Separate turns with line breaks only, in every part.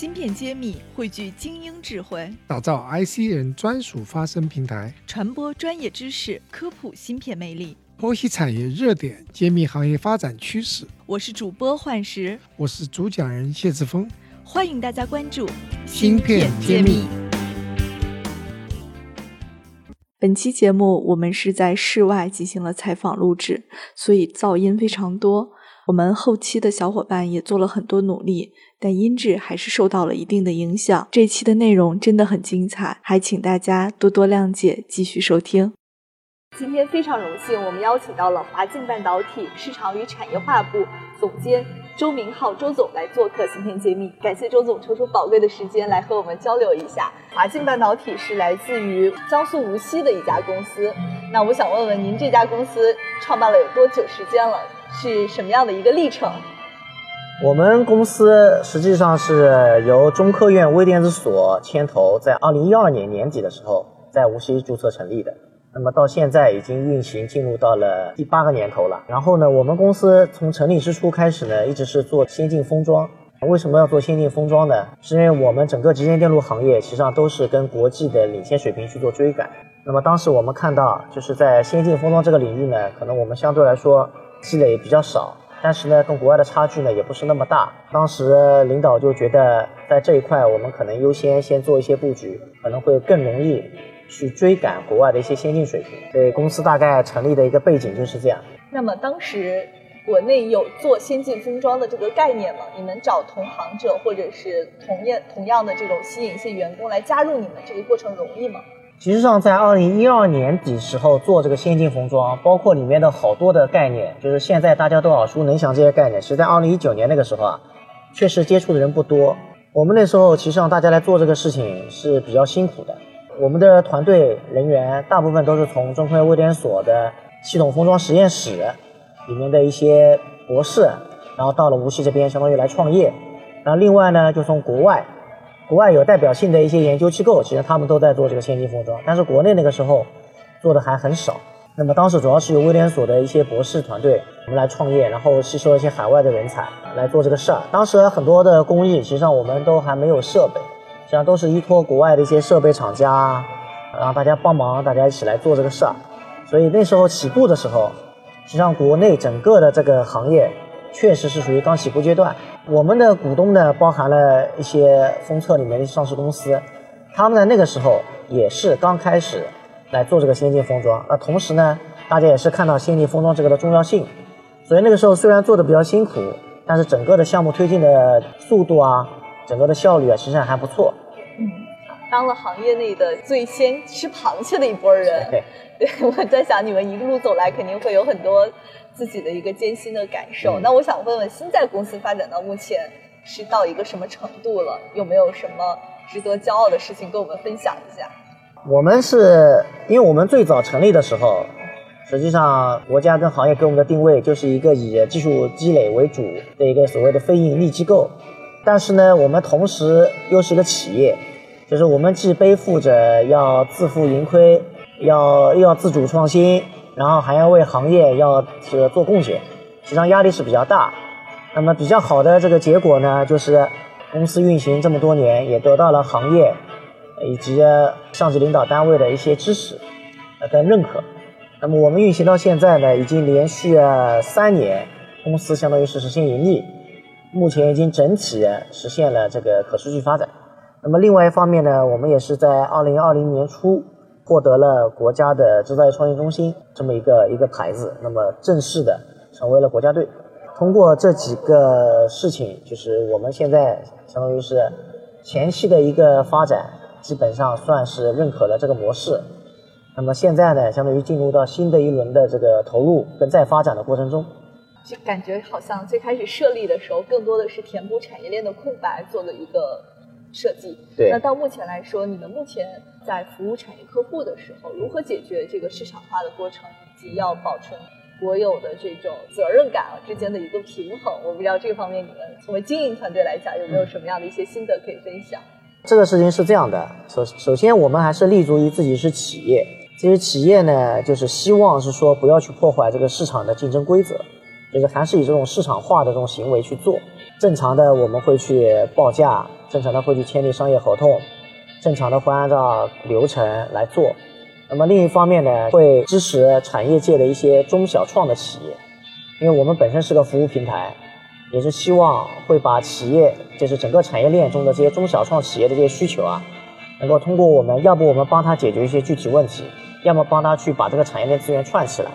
芯片揭秘汇聚精英智慧，
打造 IC 人专属发声平台，
传播专业知识，科普芯片魅力，
剖析产业热点，揭秘行业发展趋势。
我是主播幻石，
我是主讲人谢志峰，
欢迎大家关注
芯片揭秘。
本期节目我们是在室外进行了采访录制，所以噪音非常多。我们后期的小伙伴也做了很多努力，但音质还是受到了一定的影响。这期的内容真的很精彩，还请大家多多谅解，继续收听。今天非常荣幸，我们邀请到了华晋半导体市场与产业化部总监周明浩周总来做客芯片揭秘。感谢周总抽出宝贵的时间来和我们交流一下。华晋半导体是来自于江苏无锡的一家公司，那我想问问您，这家公司创办了有多久时间了？是什么样的一个历程？
我们公司实际上是由中科院微电子所牵头，在二零一二年年底的时候，在无锡注册成立的。那么到现在已经运行进入到了第八个年头了。然后呢，我们公司从成立之初开始呢，一直是做先进封装。为什么要做先进封装呢？是因为我们整个集成电路行业实际上都是跟国际的领先水平去做追赶。那么当时我们看到，就是在先进封装这个领域呢，可能我们相对来说。积累比较少，但是呢，跟国外的差距呢也不是那么大。当时领导就觉得，在这一块我们可能优先先做一些布局，可能会更容易去追赶国外的一些先进水平。所以公司大概成立的一个背景就是这样。
那么当时国内有做先进封装的这个概念吗？你们找同行者或者是同业同样的这种吸引一些员工来加入你们这个过程容易吗？
其实上，在二零一二年底时候做这个先进封装，包括里面的好多的概念，就是现在大家都耳熟能详这些概念。其实，在二零一九年那个时候啊，确实接触的人不多。我们那时候其实上大家来做这个事情是比较辛苦的。我们的团队人员大部分都是从中科院微电所的系统封装实验室里面的一些博士，然后到了无锡这边，相当于来创业。然后另外呢，就从国外。国外有代表性的一些研究机构，其实他们都在做这个先进封装，但是国内那个时候做的还很少。那么当时主要是由微联所的一些博士团队，我们来创业，然后吸收一些海外的人才来做这个事儿。当时很多的工艺，实际上我们都还没有设备，实际上都是依托国外的一些设备厂家，然后大家帮忙，大家一起来做这个事儿。所以那时候起步的时候，实际上国内整个的这个行业确实是属于刚起步阶段。我们的股东呢，包含了一些封测里面的上市公司，他们在那个时候也是刚开始来做这个先进封装。那同时呢，大家也是看到先进封装这个的重要性，所以那个时候虽然做的比较辛苦，但是整个的项目推进的速度啊，整个的效率啊，实际上还不错。
嗯，当了行业内的最先吃螃蟹的一波人。
对，
我在想你们一路走来肯定会有很多。自己的一个艰辛的感受。那我想问问，新在公司发展到目前是到一个什么程度了？有没有什么值得骄傲的事情跟我们分享一下？
我们是因为我们最早成立的时候，实际上国家跟行业给我们的定位就是一个以技术积累为主的一个所谓的非盈利机构。但是呢，我们同时又是个企业，就是我们既背负着要自负盈亏，要又要自主创新。然后还要为行业要这个做贡献，实际上压力是比较大。那么比较好的这个结果呢，就是公司运行这么多年，也得到了行业以及上级领导单位的一些支持跟认可。那么我们运行到现在呢，已经连续三年，公司相当于是实现盈利，目前已经整体实现了这个可持续发展。那么另外一方面呢，我们也是在二零二零年初。获得了国家的制造业创新中心这么一个一个牌子，那么正式的成为了国家队。通过这几个事情，就是我们现在相当于是前期的一个发展，基本上算是认可了这个模式。那么现在呢，相当于进入到新的一轮的这个投入跟再发展的过程中。
就感觉好像最开始设立的时候，更多的是填补产业链的空白，做了一个。设计，
对。
那到目前来说，你们目前在服务产业客户的时候，如何解决这个市场化的过程，以及要保存国有的这种责任感之间的一个平衡？我不知道这个方面，你们作为经营团队来讲，有没有什么样的一些心得可以分享？
这个事情是这样的，首首先我们还是立足于自己是企业，其实企业呢，就是希望是说不要去破坏这个市场的竞争规则，就是还是以这种市场化的这种行为去做。正常的我们会去报价。正常的会去签订商业合同，正常的会按照流程来做。那么另一方面呢，会支持产业界的一些中小创的企业，因为我们本身是个服务平台，也是希望会把企业，就是整个产业链中的这些中小创企业的这些需求啊，能够通过我们，要不我们帮他解决一些具体问题，要么帮他去把这个产业链资源串起来。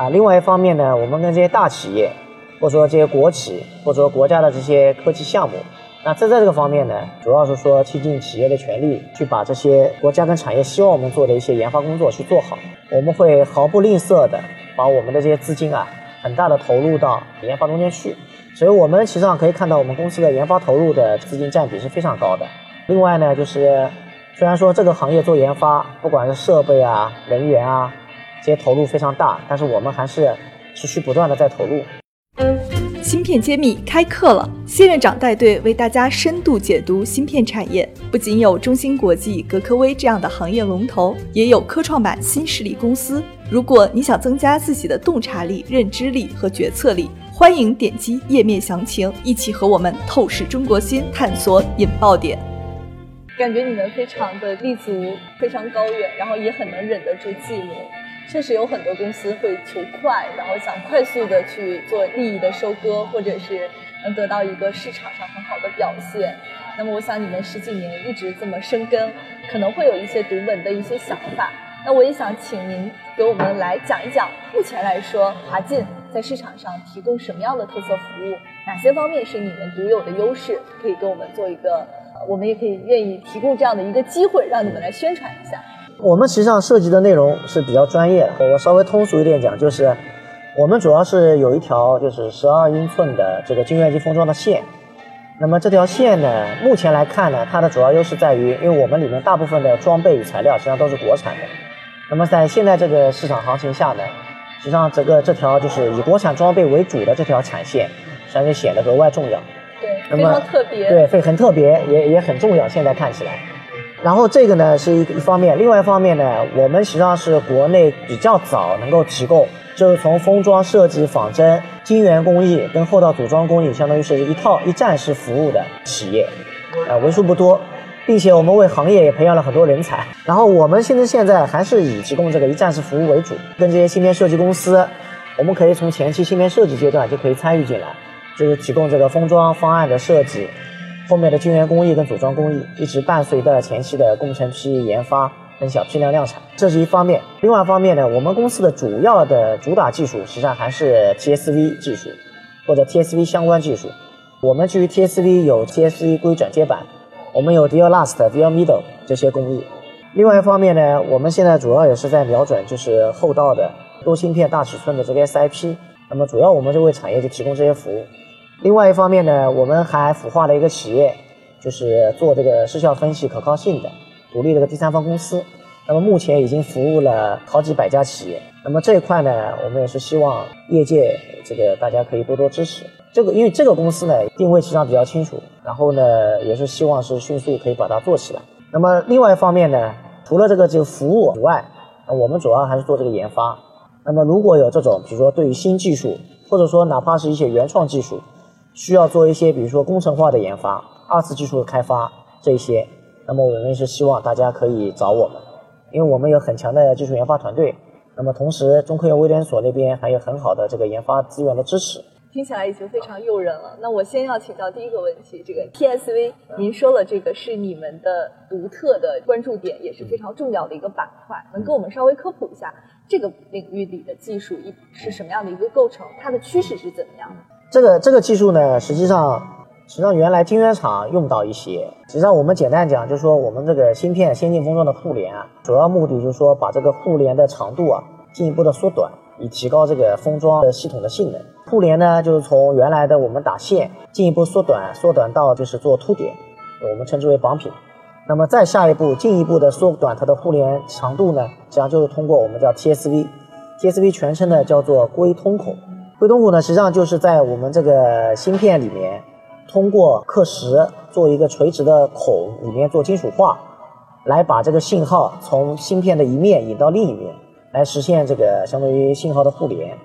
啊，另外一方面呢，我们跟这些大企业，或者说这些国企，或者说国家的这些科技项目。那这在这个方面呢，主要是说倾尽企业的全力，去把这些国家跟产业希望我们做的一些研发工作去做好。我们会毫不吝啬的把我们的这些资金啊，很大的投入到研发中间去。所以我们实际上可以看到，我们公司的研发投入的资金占比是非常高的。另外呢，就是虽然说这个行业做研发，不管是设备啊、人员啊，这些投入非常大，但是我们还是持续不断的在投入。
芯片揭秘开课了，谢院长带队为大家深度解读芯片产业。不仅有中芯国际、格科微这样的行业龙头，也有科创板新势力公司。如果你想增加自己的洞察力、认知力和决策力，欢迎点击页面详情，一起和我们透视中国芯，探索引爆点。感觉你们非常的立足，非常高远，然后也很能忍得住寂寞。确实有很多公司会求快，然后想快速的去做利益的收割，或者是能得到一个市场上很好的表现。那么，我想你们十几年一直这么深耕，可能会有一些独门的一些想法。那我也想请您给我们来讲一讲，目前来说，华进在市场上提供什么样的特色服务？哪些方面是你们独有的优势？可以给我们做一个，我们也可以愿意提供这样的一个机会，让你们来宣传一下。
我们实际上涉及的内容是比较专业的，我稍微通俗一点讲，就是我们主要是有一条就是十二英寸的这个晶圆机封装的线。那么这条线呢，目前来看呢，它的主要优势在于，因为我们里面大部分的装备与材料实际上都是国产的。那么在现在这个市场行情下呢，实际上整个这条就是以国产装备为主的这条产线，实际上就显得格外重要。
对，非常特别。
对，非很特别，也也很重要。现在看起来。然后这个呢是一一方面，另外一方面呢，我们实际上是国内比较早能够提供，就是从封装设计、仿真、晶圆工艺跟后道组装工艺，相当于是一套一站式服务的企业，啊，为数不多，并且我们为行业也培养了很多人才。然后我们现在现在还是以提供这个一站式服务为主，跟这些芯片设计公司，我们可以从前期芯片设计阶段就可以参与进来，就是提供这个封装方案的设计。后面的晶圆工艺跟组装工艺一直伴随着前期的工程批研发跟小批量量产，这是一方面。另外一方面呢，我们公司的主要的主打技术实际上还是 TSV 技术或者 TSV 相关技术。我们基于 TSV 有 TSV 硅转接板，我们有 Deal Last、Deal Middle 这些工艺。另外一方面呢，我们现在主要也是在瞄准就是后道的多芯片大尺寸的这个 SIP。那么主要我们就为产业就提供这些服务。另外一方面呢，我们还孵化了一个企业，就是做这个失效分析可靠性的独立这个第三方公司。那么目前已经服务了好几百家企业。那么这一块呢，我们也是希望业界这个大家可以多多支持。这个因为这个公司呢定位实际上比较清楚，然后呢也是希望是迅速可以把它做起来。那么另外一方面呢，除了这个这个服务以外，我们主要还是做这个研发。那么如果有这种，比如说对于新技术，或者说哪怕是一些原创技术，需要做一些，比如说工程化的研发、二次技术的开发这些，那么我们是希望大家可以找我们，因为我们有很强的技术研发团队。那么同时，中科院微联所那边还有很好的这个研发资源的支持。
听起来已经非常诱人了。那我先要请教第一个问题，这个 TSV，您说了这个是你们的独特的关注点，也是非常重要的一个板块，能跟我们稍微科普一下这个领域里的技术一是什么样的一个构成，它的趋势是怎么样的？
这个这个技术呢，实际上，实际上原来晶圆厂用到一些。实际上我们简单讲，就是说我们这个芯片先进封装的互联啊，主要目的就是说把这个互联的长度啊进一步的缩短，以提高这个封装的系统的性能。互联呢，就是从原来的我们打线进一步缩短，缩短到就是做凸点，我们称之为绑品。那么再下一步进一步的缩短它的互联长度呢，实际上就是通过我们叫 TSV，TSV 全称呢叫做硅通孔。硅通孔呢，实际上就是在我们这个芯片里面，通过刻蚀做一个垂直的孔，里面做金属化，来把这个信号从芯片的一面引到另一面，来实现这个相当于信号的互联。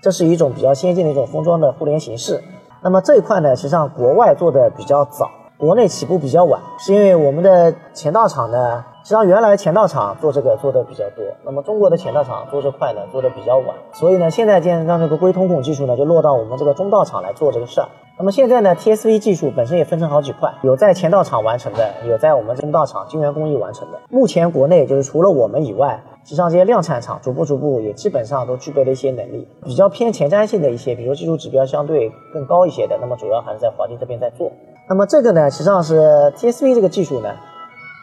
这是一种比较先进的一种封装的互联形式。那么这一块呢，实际上国外做的比较早，国内起步比较晚，是因为我们的前道厂呢，实际上原来前道厂做这个做的比较多，那么中国的前道厂做这块呢做的比较晚，所以呢，现在见让这个硅通孔技术呢就落到我们这个中道厂来做这个事儿。那么现在呢，TSV 技术本身也分成好几块，有在前道厂完成的，有在我们中道厂晶圆工艺完成的。目前国内就是除了我们以外，实际上这些量产厂逐步逐步也基本上都具备了一些能力，比较偏前瞻性的一些，比如技术指标相对更高一些的，那么主要还是在华晶这边在做。那么这个呢，实际上是 TSV 这个技术呢，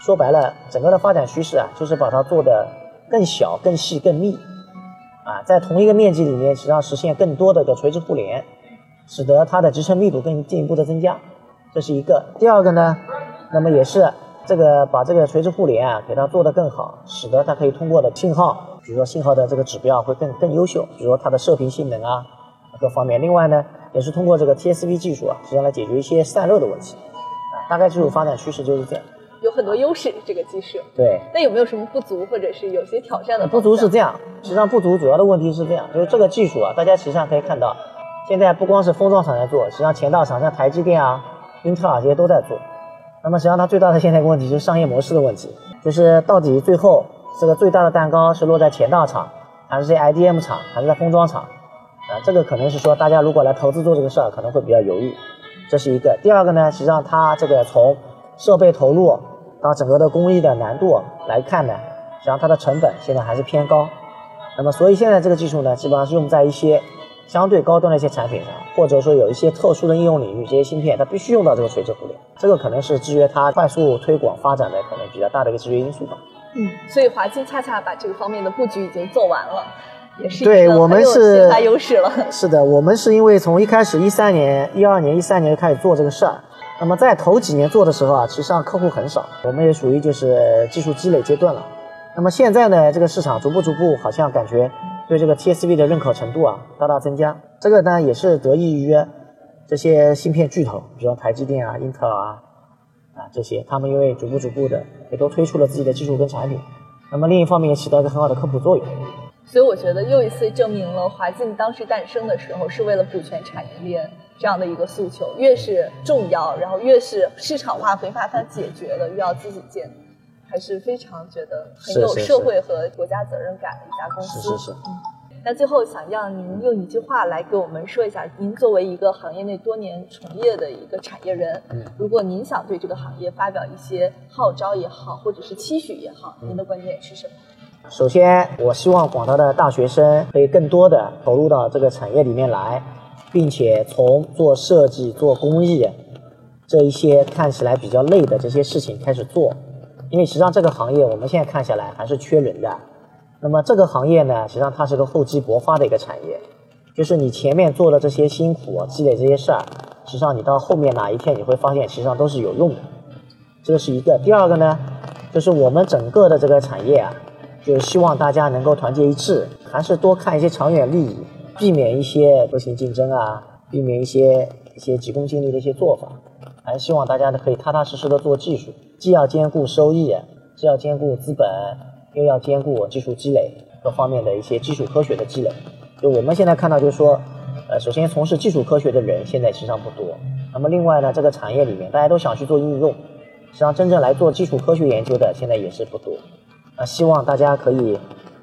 说白了，整个的发展趋势啊，就是把它做的更小、更细、更密，啊，在同一个面积里面，实际上实现更多的个垂直互联，使得它的集成密度更进一步的增加，这是一个。第二个呢，那么也是这个把这个垂直互联啊，给它做得更好，使得它可以通过的信号，比如说信号的这个指标会更更优秀，比如说它的射频性能啊，各方面。另外呢。也是通过这个 TSV 技术啊，实际上来解决一些散热的问题，啊，大概技术发展趋势就是这样。
有很多优势，这个技术。
对。
那有没有什么不足，或者是有些挑战的？
不足是这样，实际上不足主要的问题是这样，就是这个技术啊，大家实际上可以看到，现在不光是封装厂在做，实际上前道厂像台积电啊、英特尔这些都在做。那么实际上它最大的现在一个问题就是商业模式的问题，就是到底最后这个最大的蛋糕是落在前道厂，还是在 IDM 厂，还是在封装厂？啊，这个可能是说，大家如果来投资做这个事儿，可能会比较犹豫，这是一个。第二个呢，实际上它这个从设备投入到整个的工艺的难度来看呢，实际上它的成本现在还是偏高。那么，所以现在这个技术呢，基本上是用在一些相对高端的一些产品上，或者说有一些特殊的应用领域，这些芯片它必须用到这个垂直互联，这个可能是制约它快速推广发展的可能比较大的一个制约因素吧。
嗯，所以华晶恰恰把这个方面的布局已经做完了。
对我们是
优势了。
是的，我们是因为从一开始一三年、一二年、一三年就开始做这个事儿。那么在头几年做的时候啊，其实上客户很少，我们也属于就是技术积累阶段了。那么现在呢，这个市场逐步逐步好像感觉对这个 TSV 的认可程度啊大大增加。这个呢也是得益于这些芯片巨头，比如说台积电啊、英特尔啊啊这些，他们因为逐步逐步的也都推出了自己的技术跟产品。那么另一方面也起到一个很好的科普作用。
所以我觉得又一次证明了华镜当时诞生的时候是为了补全产业链这样的一个诉求，越是重要，然后越是市场化没办法解决的，越要自己建，还是非常觉得很有社会和国家责任感的一家公司。
是是是。
嗯。那最后想让您用一句话来给我们说一下，您作为一个行业内多年从业的一个产业人，嗯如果您想对这个行业发表一些号召也好，或者是期许也好，您的观点是什么？
首先，我希望广大的大学生可以更多的投入到这个产业里面来，并且从做设计、做工艺这一些看起来比较累的这些事情开始做。因为实际上这个行业我们现在看下来还是缺人的。那么这个行业呢，实际上它是个厚积薄发的一个产业，就是你前面做的这些辛苦、积累这些事儿，实际上你到后面哪一天你会发现，实际上都是有用的。这是一个。第二个呢，就是我们整个的这个产业啊。就是希望大家能够团结一致，还是多看一些长远利益，避免一些恶性竞争啊，避免一些一些急功近利的一些做法。还是希望大家呢可以踏踏实实的做技术，既要兼顾收益，既要兼顾资本，又要兼顾技术积累各方面的一些基础科学的积累。就我们现在看到，就是说，呃，首先从事技术科学的人现在实际上不多。那么另外呢，这个产业里面大家都想去做应用，实际上真正来做基础科学研究的现在也是不多。啊，希望大家可以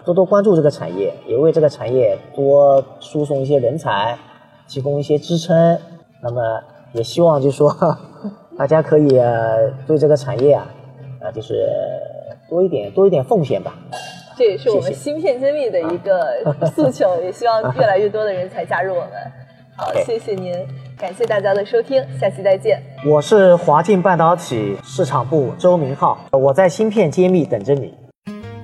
多多关注这个产业，也为这个产业多输送一些人才，提供一些支撑。那么，也希望就是说，大家可以对这个产业啊，啊，就是多一点多一点奉献吧。
这也是我们芯片揭秘的一个诉求，也希望越来越多的人才加入我们。好，谢谢您，感谢大家的收听，下期再见。
我是华进半导体市场部周明浩，我在芯片揭秘等着你。